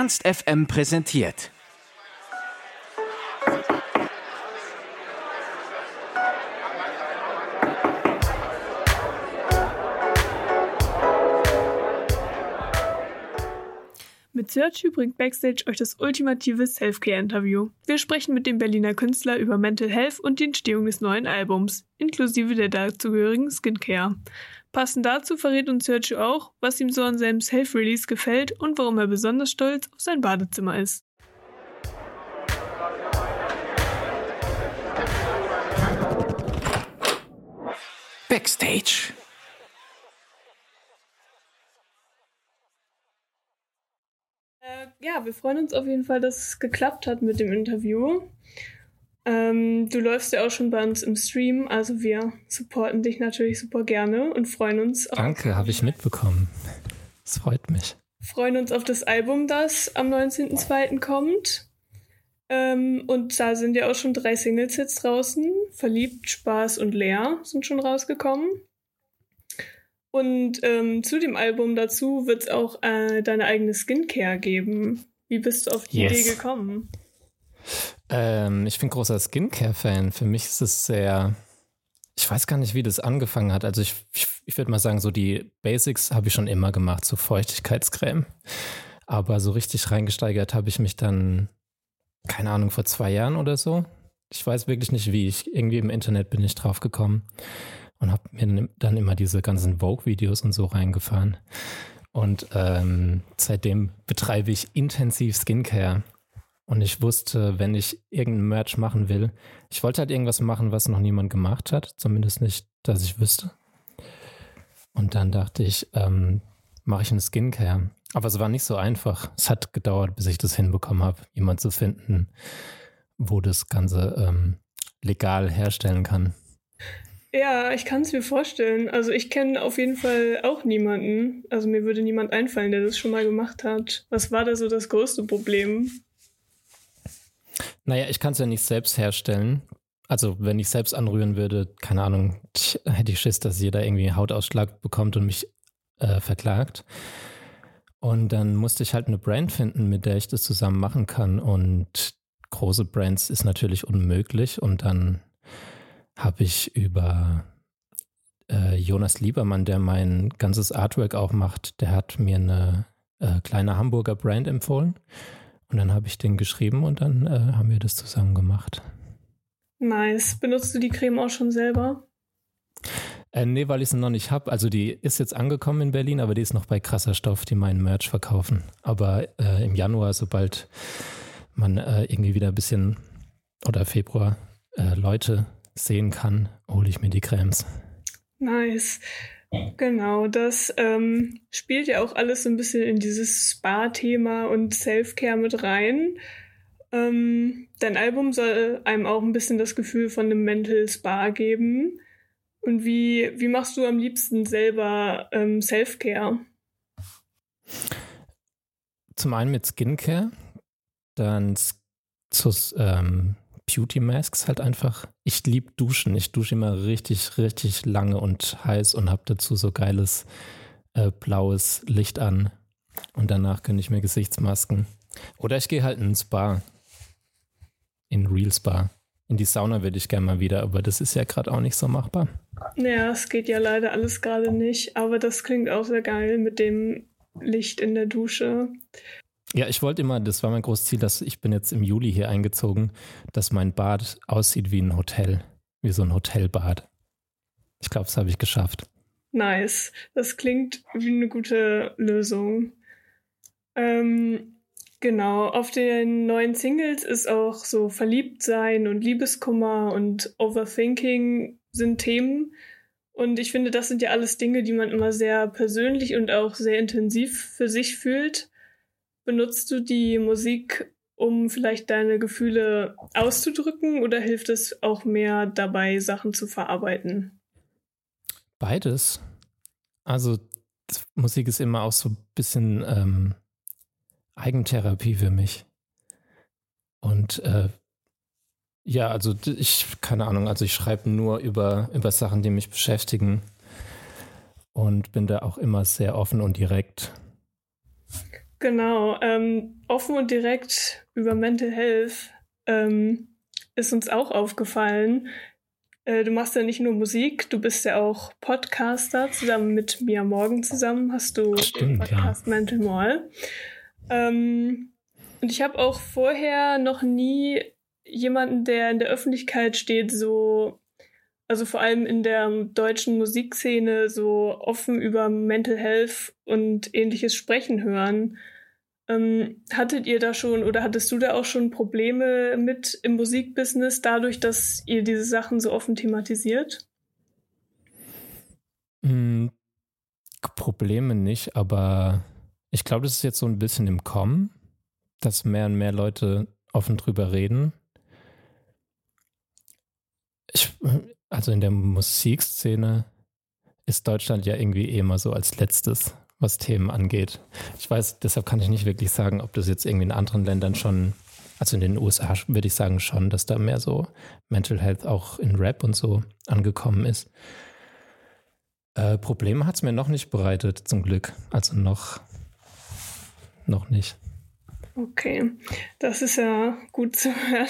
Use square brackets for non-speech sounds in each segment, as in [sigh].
Ernst FM präsentiert. Mit Searchy bringt Backstage euch das ultimative Self-Care-Interview. Wir sprechen mit dem Berliner Künstler über Mental Health und die Entstehung des neuen Albums, inklusive der dazugehörigen Skincare. Passend dazu verrät uns Sergio auch, was ihm so an seinem Self-Release gefällt und warum er besonders stolz auf sein Badezimmer ist. Backstage. Äh, ja, wir freuen uns auf jeden Fall, dass es geklappt hat mit dem Interview. Ähm, du läufst ja auch schon bei uns im Stream, also wir supporten dich natürlich super gerne und freuen uns. Danke, habe ich mitbekommen. Es freut mich. Freuen uns auf das Album, das am 19.02. kommt. Ähm, und da sind ja auch schon drei Singles jetzt draußen. Verliebt, Spaß und Leer sind schon rausgekommen. Und ähm, zu dem Album dazu wird es auch äh, deine eigene Skincare geben. Wie bist du auf die yes. Idee gekommen? Ähm, ich bin großer Skincare-Fan. Für mich ist es sehr. Ich weiß gar nicht, wie das angefangen hat. Also ich, ich, ich würde mal sagen, so die Basics habe ich schon immer gemacht, so Feuchtigkeitscreme. Aber so richtig reingesteigert habe ich mich dann, keine Ahnung, vor zwei Jahren oder so. Ich weiß wirklich nicht, wie. Ich, irgendwie im Internet bin ich drauf gekommen und habe mir dann immer diese ganzen Vogue-Videos und so reingefahren. Und ähm, seitdem betreibe ich intensiv Skincare. Und ich wusste, wenn ich irgendein Merch machen will, ich wollte halt irgendwas machen, was noch niemand gemacht hat. Zumindest nicht, dass ich wüsste. Und dann dachte ich, ähm, mache ich eine Skincare. Aber es war nicht so einfach. Es hat gedauert, bis ich das hinbekommen habe, jemand zu finden, wo das Ganze ähm, legal herstellen kann. Ja, ich kann es mir vorstellen. Also ich kenne auf jeden Fall auch niemanden. Also mir würde niemand einfallen, der das schon mal gemacht hat. Was war da so das größte Problem? Naja, ich kann es ja nicht selbst herstellen. Also wenn ich selbst anrühren würde, keine Ahnung, hätte ich Schiss, dass jeder irgendwie Hautausschlag bekommt und mich äh, verklagt. Und dann musste ich halt eine Brand finden, mit der ich das zusammen machen kann. Und große Brands ist natürlich unmöglich. Und dann habe ich über äh, Jonas Liebermann, der mein ganzes Artwork auch macht, der hat mir eine äh, kleine Hamburger Brand empfohlen. Und dann habe ich den geschrieben und dann äh, haben wir das zusammen gemacht. Nice. Benutzt du die Creme auch schon selber? Äh, nee, weil ich sie noch nicht habe. Also die ist jetzt angekommen in Berlin, aber die ist noch bei krasser Stoff, die meinen Merch verkaufen. Aber äh, im Januar, sobald man äh, irgendwie wieder ein bisschen oder Februar äh, Leute sehen kann, hole ich mir die Cremes. Nice. Genau, das ähm, spielt ja auch alles so ein bisschen in dieses Spa-Thema und Self-Care mit rein. Ähm, dein Album soll einem auch ein bisschen das Gefühl von einem Mental Spa geben. Und wie, wie machst du am liebsten selber ähm, Self-Care? Zum einen mit Skincare, dann zu, ähm, Beauty Masks halt einfach. Ich liebe Duschen. Ich dusche immer richtig, richtig lange und heiß und habe dazu so geiles äh, blaues Licht an. Und danach gönne ich mir Gesichtsmasken. Oder ich gehe halt in ein Spa. In Real Spa. In die Sauna würde ich gerne mal wieder, aber das ist ja gerade auch nicht so machbar. Naja, es geht ja leider alles gerade nicht, aber das klingt auch sehr geil mit dem Licht in der Dusche. Ja, ich wollte immer, das war mein großes Ziel, dass ich bin jetzt im Juli hier eingezogen, dass mein Bad aussieht wie ein Hotel, wie so ein Hotelbad. Ich glaube, das habe ich geschafft. Nice. Das klingt wie eine gute Lösung. Ähm, genau, auf den neuen Singles ist auch so Verliebtsein und Liebeskummer und Overthinking sind Themen. Und ich finde, das sind ja alles Dinge, die man immer sehr persönlich und auch sehr intensiv für sich fühlt. Benutzt du die Musik, um vielleicht deine Gefühle auszudrücken oder hilft es auch mehr dabei, Sachen zu verarbeiten? Beides. Also Musik ist immer auch so ein bisschen ähm, Eigentherapie für mich. Und äh, ja, also ich, keine Ahnung, also ich schreibe nur über, über Sachen, die mich beschäftigen und bin da auch immer sehr offen und direkt. Genau, ähm, offen und direkt über Mental Health ähm, ist uns auch aufgefallen. Äh, du machst ja nicht nur Musik, du bist ja auch Podcaster. Zusammen mit Mia Morgan zusammen hast du Stimmt, den Podcast ja. Mental Mall. Ähm, und ich habe auch vorher noch nie jemanden, der in der Öffentlichkeit steht, so also vor allem in der deutschen Musikszene so offen über Mental Health und ähnliches sprechen hören. Ähm, hattet ihr da schon oder hattest du da auch schon Probleme mit im Musikbusiness, dadurch, dass ihr diese Sachen so offen thematisiert? Hm, Probleme nicht, aber ich glaube, das ist jetzt so ein bisschen im Kommen, dass mehr und mehr Leute offen drüber reden. Ich, also in der Musikszene ist Deutschland ja irgendwie eh immer so als letztes, was Themen angeht. Ich weiß, deshalb kann ich nicht wirklich sagen, ob das jetzt irgendwie in anderen Ländern schon, also in den USA würde ich sagen schon, dass da mehr so Mental Health auch in Rap und so angekommen ist. Äh, Probleme hat es mir noch nicht bereitet, zum Glück. Also noch, noch nicht. Okay, das ist ja gut zu [laughs] hören.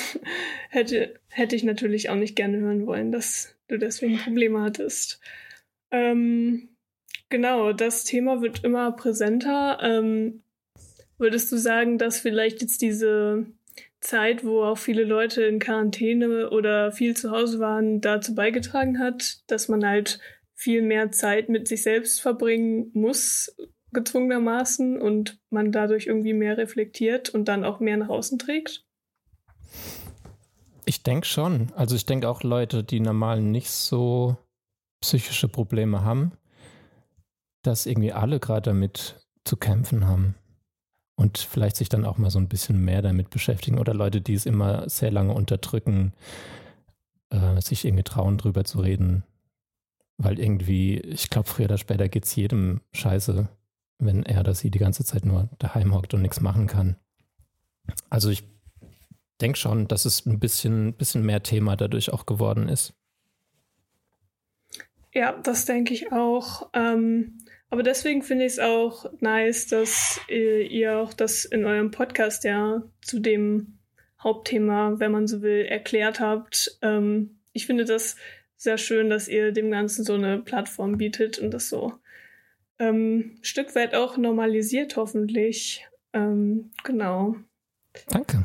Hätte, hätte ich natürlich auch nicht gerne hören wollen, dass du deswegen Probleme hattest. Ähm, genau, das Thema wird immer präsenter. Ähm, würdest du sagen, dass vielleicht jetzt diese Zeit, wo auch viele Leute in Quarantäne oder viel zu Hause waren, dazu beigetragen hat, dass man halt viel mehr Zeit mit sich selbst verbringen muss, gezwungenermaßen, und man dadurch irgendwie mehr reflektiert und dann auch mehr nach außen trägt? Ich denke schon. Also ich denke auch Leute, die normal nicht so psychische Probleme haben, dass irgendwie alle gerade damit zu kämpfen haben. Und vielleicht sich dann auch mal so ein bisschen mehr damit beschäftigen. Oder Leute, die es immer sehr lange unterdrücken, äh, sich irgendwie trauen, drüber zu reden. Weil irgendwie, ich glaube, früher oder später geht es jedem scheiße, wenn er oder sie die ganze Zeit nur daheim hockt und nichts machen kann. Also ich denke schon, dass es ein bisschen, bisschen mehr Thema dadurch auch geworden ist. Ja, das denke ich auch. Ähm, aber deswegen finde ich es auch nice, dass ihr, ihr auch das in eurem Podcast ja zu dem Hauptthema, wenn man so will, erklärt habt. Ähm, ich finde das sehr schön, dass ihr dem Ganzen so eine Plattform bietet und das so ähm, Stück weit auch normalisiert, hoffentlich. Ähm, genau. Danke.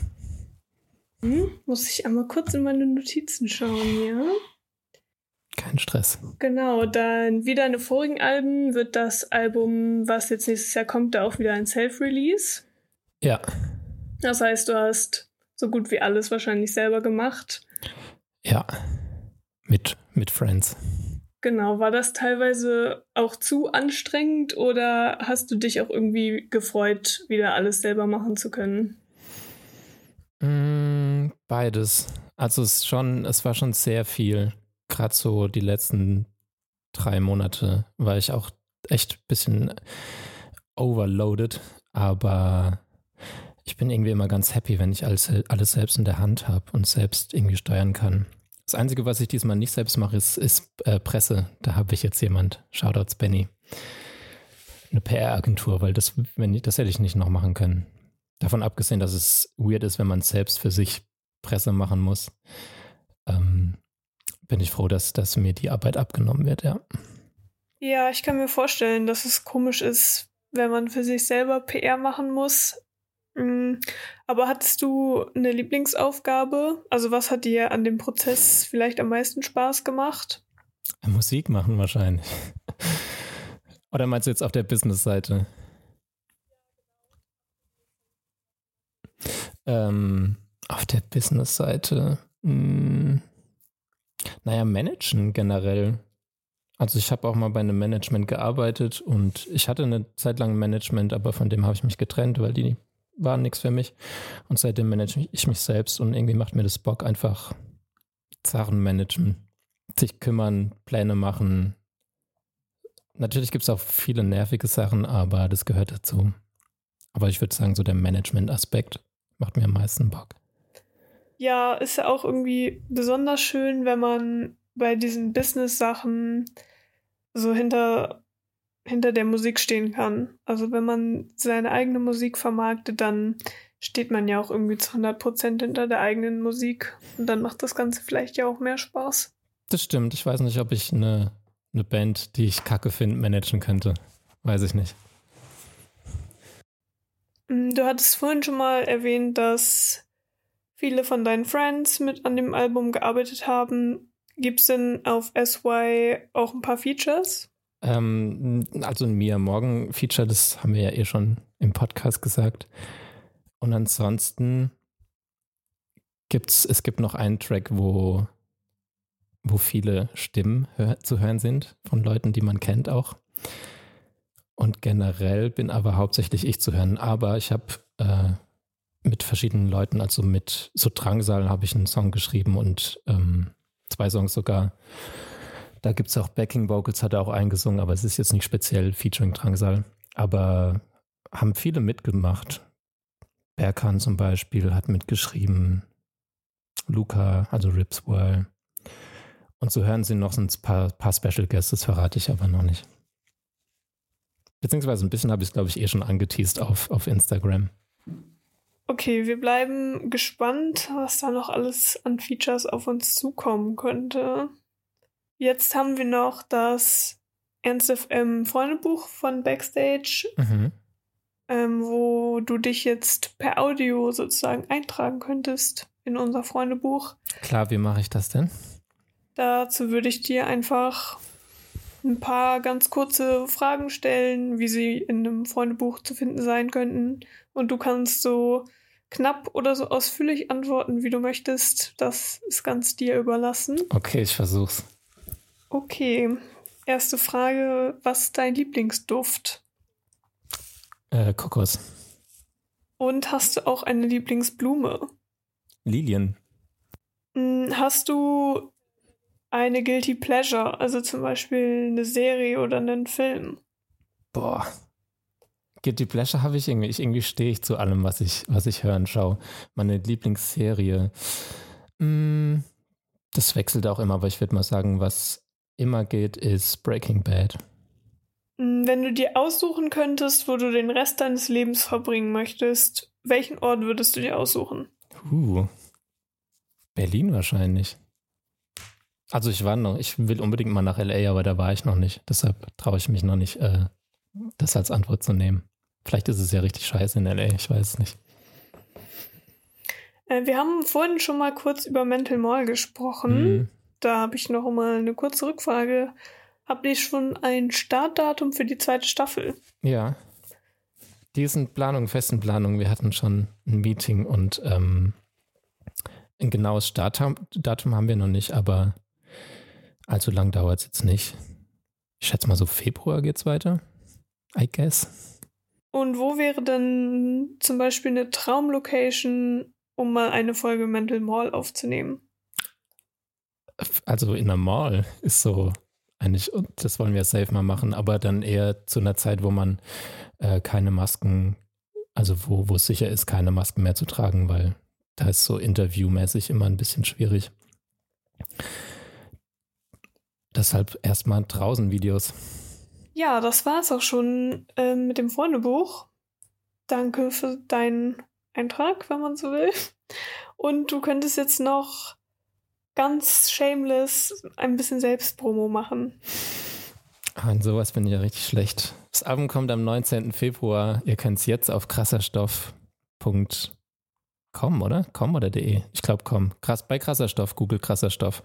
Hm, muss ich einmal kurz in meine Notizen schauen, ja? Kein Stress. Genau, dann wie deine vorigen Alben wird das Album, was jetzt nächstes Jahr kommt, da auch wieder ein Self-Release. Ja. Das heißt, du hast so gut wie alles wahrscheinlich selber gemacht. Ja. Mit, mit Friends. Genau, war das teilweise auch zu anstrengend oder hast du dich auch irgendwie gefreut, wieder alles selber machen zu können? Mm, beides. Also es schon, es war schon sehr viel. Gerade so die letzten drei Monate war ich auch echt ein bisschen overloaded, aber ich bin irgendwie immer ganz happy, wenn ich alles, alles selbst in der Hand habe und selbst irgendwie steuern kann. Das Einzige, was ich diesmal nicht selbst mache, ist, ist äh, Presse. Da habe ich jetzt jemand. Shoutouts Benny. Eine PR-Agentur, weil das, wenn das hätte ich nicht noch machen können. Davon abgesehen, dass es weird ist, wenn man selbst für sich Presse machen muss, ähm, bin ich froh, dass, dass mir die Arbeit abgenommen wird, ja. Ja, ich kann mir vorstellen, dass es komisch ist, wenn man für sich selber PR machen muss. Mm, aber hattest du eine Lieblingsaufgabe? Also was hat dir an dem Prozess vielleicht am meisten Spaß gemacht? Musik machen wahrscheinlich. [laughs] Oder meinst du jetzt auf der Business-Seite? Ähm, auf der Business-Seite. Hm, naja, managen generell. Also ich habe auch mal bei einem Management gearbeitet und ich hatte eine Zeit lang Management, aber von dem habe ich mich getrennt, weil die waren nichts für mich. Und seitdem manage ich mich selbst und irgendwie macht mir das Bock, einfach Sachen managen, sich kümmern, Pläne machen. Natürlich gibt es auch viele nervige Sachen, aber das gehört dazu. Aber ich würde sagen, so der Management-Aspekt macht mir am meisten Bock. Ja, ist ja auch irgendwie besonders schön, wenn man bei diesen Business-Sachen so hinter hinter der Musik stehen kann. Also wenn man seine eigene Musik vermarktet, dann steht man ja auch irgendwie zu 100% hinter der eigenen Musik. Und dann macht das Ganze vielleicht ja auch mehr Spaß. Das stimmt. Ich weiß nicht, ob ich eine, eine Band, die ich kacke finde, managen könnte. Weiß ich nicht. Mm, du hattest vorhin schon mal erwähnt, dass viele von deinen Friends mit an dem Album gearbeitet haben. Gibt es denn auf SY auch ein paar Features? Ähm, also ein Mia Morgan Feature, das haben wir ja eh schon im Podcast gesagt. Und ansonsten gibt's, es gibt noch einen Track, wo, wo viele Stimmen hör, zu hören sind von Leuten, die man kennt auch. Und generell bin aber hauptsächlich ich zu hören. Aber ich habe äh, mit verschiedenen Leuten, also mit so Drangsal habe ich einen Song geschrieben und ähm, zwei Songs sogar. Da gibt es auch Backing Vocals, hat er auch eingesungen, aber es ist jetzt nicht speziell featuring Drangsal. Aber haben viele mitgemacht. Berkan zum Beispiel hat mitgeschrieben. Luca, also Ripswell. Und so hören sie noch ein paar, paar Special Guests, das verrate ich aber noch nicht. Beziehungsweise ein bisschen habe ich es, glaube ich, eh schon angeteased auf, auf Instagram. Okay, wir bleiben gespannt, was da noch alles an Features auf uns zukommen könnte. Jetzt haben wir noch das Ernst FM Freundebuch von Backstage, mhm. ähm, wo du dich jetzt per Audio sozusagen eintragen könntest in unser Freundebuch. Klar, wie mache ich das denn? Dazu würde ich dir einfach ein paar ganz kurze Fragen stellen, wie sie in einem Freundebuch zu finden sein könnten. Und du kannst so knapp oder so ausführlich antworten, wie du möchtest. Das ist ganz dir überlassen. Okay, ich versuch's. Okay. Erste Frage: Was ist dein Lieblingsduft? Äh, Kokos. Und hast du auch eine Lieblingsblume? Lilien. Hm, hast du eine Guilty Pleasure, also zum Beispiel eine Serie oder einen Film? Boah. Guilty Pleasure habe ich irgendwie. Ich irgendwie stehe ich zu allem, was ich, was ich höre und schaue. Meine Lieblingsserie. Mm, das wechselt auch immer, aber ich würde mal sagen, was immer geht, ist Breaking Bad. Mm, wenn du dir aussuchen könntest, wo du den Rest deines Lebens verbringen möchtest, welchen Ort würdest du dir aussuchen? Uh, Berlin wahrscheinlich. Also ich war noch, ich will unbedingt mal nach LA, aber da war ich noch nicht. Deshalb traue ich mich noch nicht, äh, das als Antwort zu nehmen. Vielleicht ist es ja richtig scheiße in LA, ich weiß es nicht. Äh, wir haben vorhin schon mal kurz über Mental Mall gesprochen. Mhm. Da habe ich noch mal eine kurze Rückfrage. Habt ihr schon ein Startdatum für die zweite Staffel? Ja. Die sind Planung, festen Planung. Wir hatten schon ein Meeting und ähm, ein genaues Startdatum haben wir noch nicht, aber Allzu lang dauert es jetzt nicht. Ich schätze mal so Februar geht's weiter. I guess. Und wo wäre denn zum Beispiel eine Traumlocation, um mal eine Folge Mental Mall aufzunehmen? Also in einer Mall ist so eigentlich, das wollen wir safe mal machen, aber dann eher zu einer Zeit, wo man äh, keine Masken, also wo, wo es sicher ist, keine Masken mehr zu tragen, weil da ist so interviewmäßig immer ein bisschen schwierig. Deshalb erstmal draußen Videos. Ja, das war es auch schon äh, mit dem Freundebuch. Danke für deinen Eintrag, wenn man so will. Und du könntest jetzt noch ganz shameless ein bisschen Selbstpromo machen. An sowas bin ich ja richtig schlecht. Das Album kommt am 19. Februar. Ihr könnt es jetzt auf krasserstoff.com, oder? Com oder de? Ich glaube com. Krass, bei Krasserstoff, Google Krasserstoff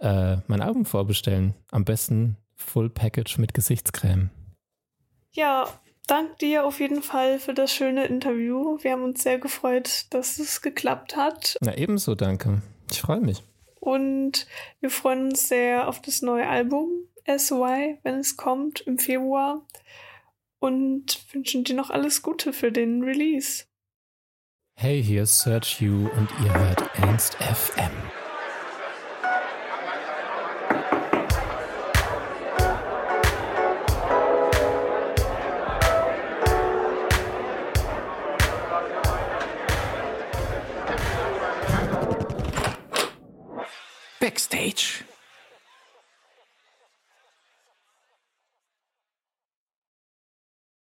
äh, mein Album vorbestellen. Am besten Full Package mit Gesichtscreme. Ja, dank dir auf jeden Fall für das schöne Interview. Wir haben uns sehr gefreut, dass es geklappt hat. Na, ebenso, danke. Ich freue mich. Und wir freuen uns sehr auf das neue Album SY, wenn es kommt im Februar. Und wünschen dir noch alles Gute für den Release. Hey, hier ist Search You und ihr hört Ernst FM.